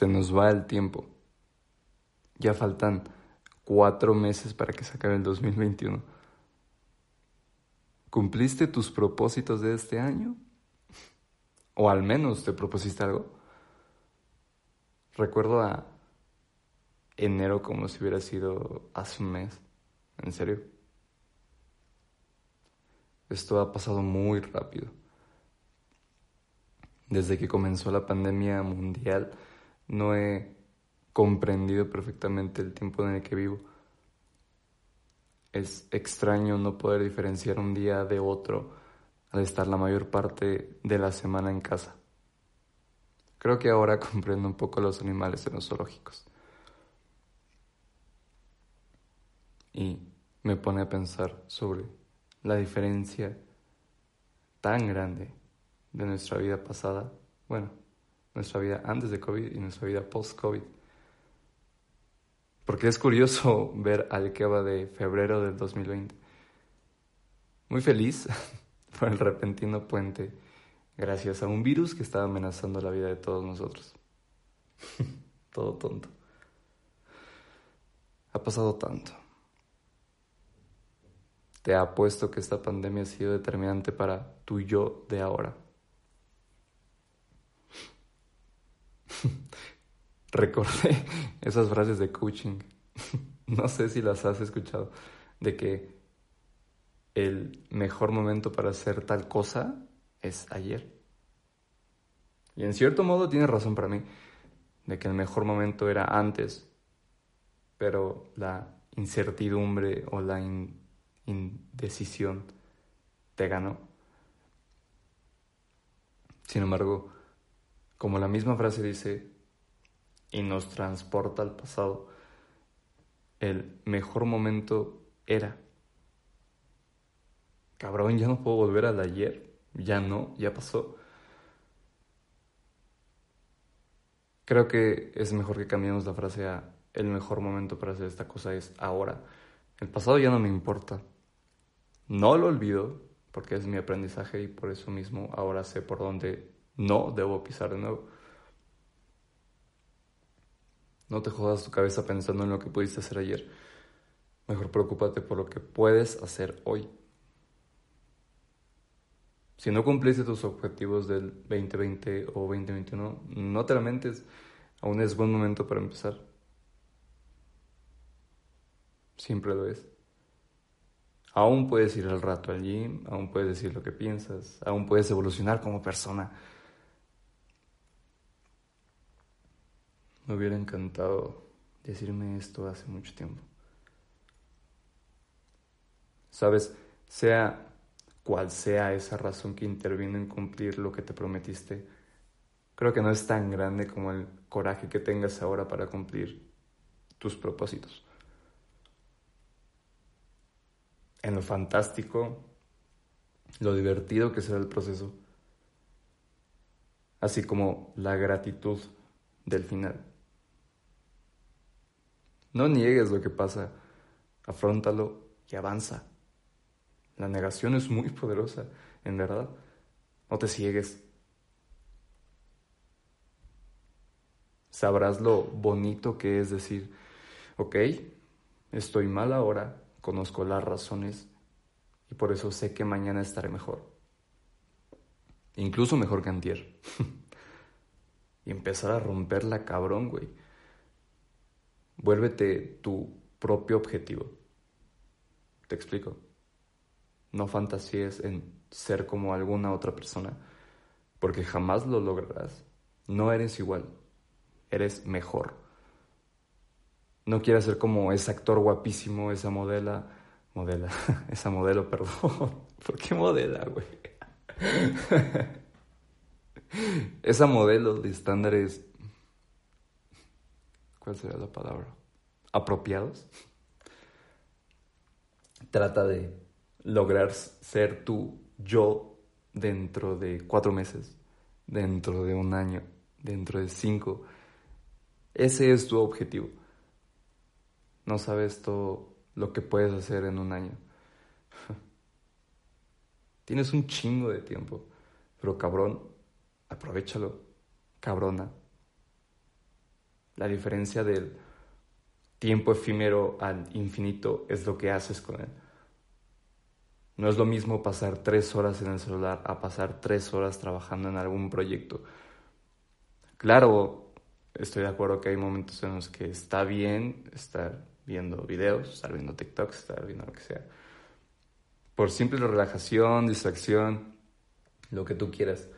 Se nos va el tiempo. Ya faltan cuatro meses para que se acabe el 2021. ¿Cumpliste tus propósitos de este año? ¿O al menos te propusiste algo? Recuerdo a enero como si hubiera sido hace un mes. ¿En serio? Esto ha pasado muy rápido. Desde que comenzó la pandemia mundial, no he comprendido perfectamente el tiempo en el que vivo. Es extraño no poder diferenciar un día de otro al estar la mayor parte de la semana en casa. Creo que ahora comprendo un poco los animales en los zoológicos. Y me pone a pensar sobre la diferencia tan grande de nuestra vida pasada, bueno, nuestra vida antes de COVID y nuestra vida post-COVID. Porque es curioso ver al que va de febrero del 2020. Muy feliz por el repentino puente gracias a un virus que estaba amenazando la vida de todos nosotros. Todo tonto. Ha pasado tanto. Te apuesto que esta pandemia ha sido determinante para tu yo de ahora. recordé esas frases de coaching. no sé si las has escuchado, de que el mejor momento para hacer tal cosa es ayer. Y en cierto modo tienes razón para mí, de que el mejor momento era antes, pero la incertidumbre o la indecisión te ganó. Sin embargo, como la misma frase dice, y nos transporta al pasado, el mejor momento era. Cabrón, ya no puedo volver al ayer, ya no, ya pasó. Creo que es mejor que cambiemos la frase a el mejor momento para hacer esta cosa es ahora. El pasado ya no me importa. No lo olvido porque es mi aprendizaje y por eso mismo ahora sé por dónde no debo pisar de nuevo. No te jodas tu cabeza pensando en lo que pudiste hacer ayer. Mejor preocúpate por lo que puedes hacer hoy. Si no cumpliste tus objetivos del 2020 o 2021, no te lamentes. Aún es buen momento para empezar. Siempre lo es. Aún puedes ir al rato al gym, aún puedes decir lo que piensas, aún puedes evolucionar como persona. Me hubiera encantado decirme esto hace mucho tiempo. Sabes, sea cual sea esa razón que intervino en cumplir lo que te prometiste, creo que no es tan grande como el coraje que tengas ahora para cumplir tus propósitos. En lo fantástico, lo divertido que será el proceso, así como la gratitud del final. No niegues lo que pasa, afrontalo y avanza. La negación es muy poderosa, en verdad. No te ciegues. Sabrás lo bonito que es decir, ok, estoy mal ahora, conozco las razones y por eso sé que mañana estaré mejor. Incluso mejor que antier. y empezar a romperla cabrón, güey. Vuélvete tu propio objetivo. Te explico. No fantasíes en ser como alguna otra persona, porque jamás lo lograrás. No eres igual, eres mejor. No quieras ser como ese actor guapísimo, esa modela, modela, esa modelo, perdón. ¿Por qué modela, güey? esa modelo de estándares ¿cuál sería la palabra? Apropiados. Trata de lograr ser tú, yo, dentro de cuatro meses, dentro de un año, dentro de cinco. Ese es tu objetivo. No sabes todo lo que puedes hacer en un año. Tienes un chingo de tiempo, pero cabrón, aprovechalo, cabrona. La diferencia del tiempo efímero al infinito es lo que haces con él. No es lo mismo pasar tres horas en el celular a pasar tres horas trabajando en algún proyecto. Claro, estoy de acuerdo que hay momentos en los que está bien estar viendo videos, estar viendo TikToks, estar viendo lo que sea. Por simple relajación, distracción, lo que tú quieras.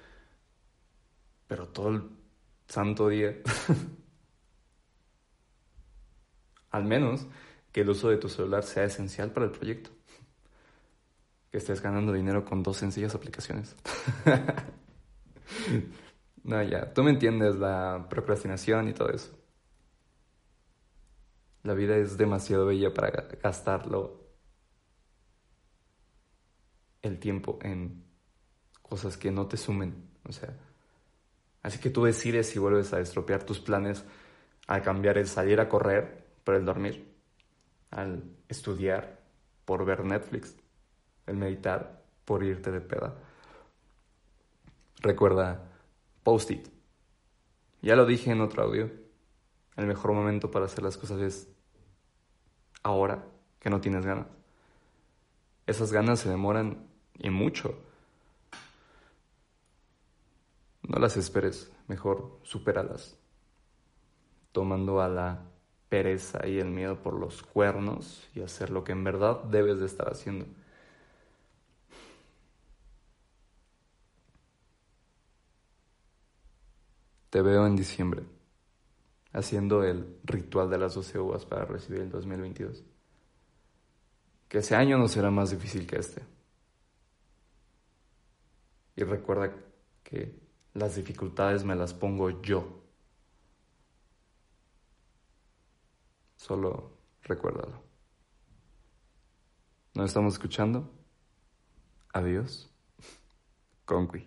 Pero todo el santo día. Al menos que el uso de tu celular sea esencial para el proyecto que estés ganando dinero con dos sencillas aplicaciones. no, ya, tú me entiendes la procrastinación y todo eso. La vida es demasiado bella para gastarlo el tiempo en cosas que no te sumen, o sea, así que tú decides si vuelves a estropear tus planes al cambiar el salir a correr por el dormir, al estudiar por ver Netflix, el meditar por irte de peda. Recuerda, post-it. Ya lo dije en otro audio. El mejor momento para hacer las cosas es ahora que no tienes ganas. Esas ganas se demoran y mucho. No las esperes, mejor supéralas. Tomando a la pereza y el miedo por los cuernos y hacer lo que en verdad debes de estar haciendo. Te veo en diciembre, haciendo el ritual de las 12 uvas para recibir el 2022. Que ese año no será más difícil que este. Y recuerda que las dificultades me las pongo yo. Solo recuérdalo. ¿No estamos escuchando? Adiós. Conqui.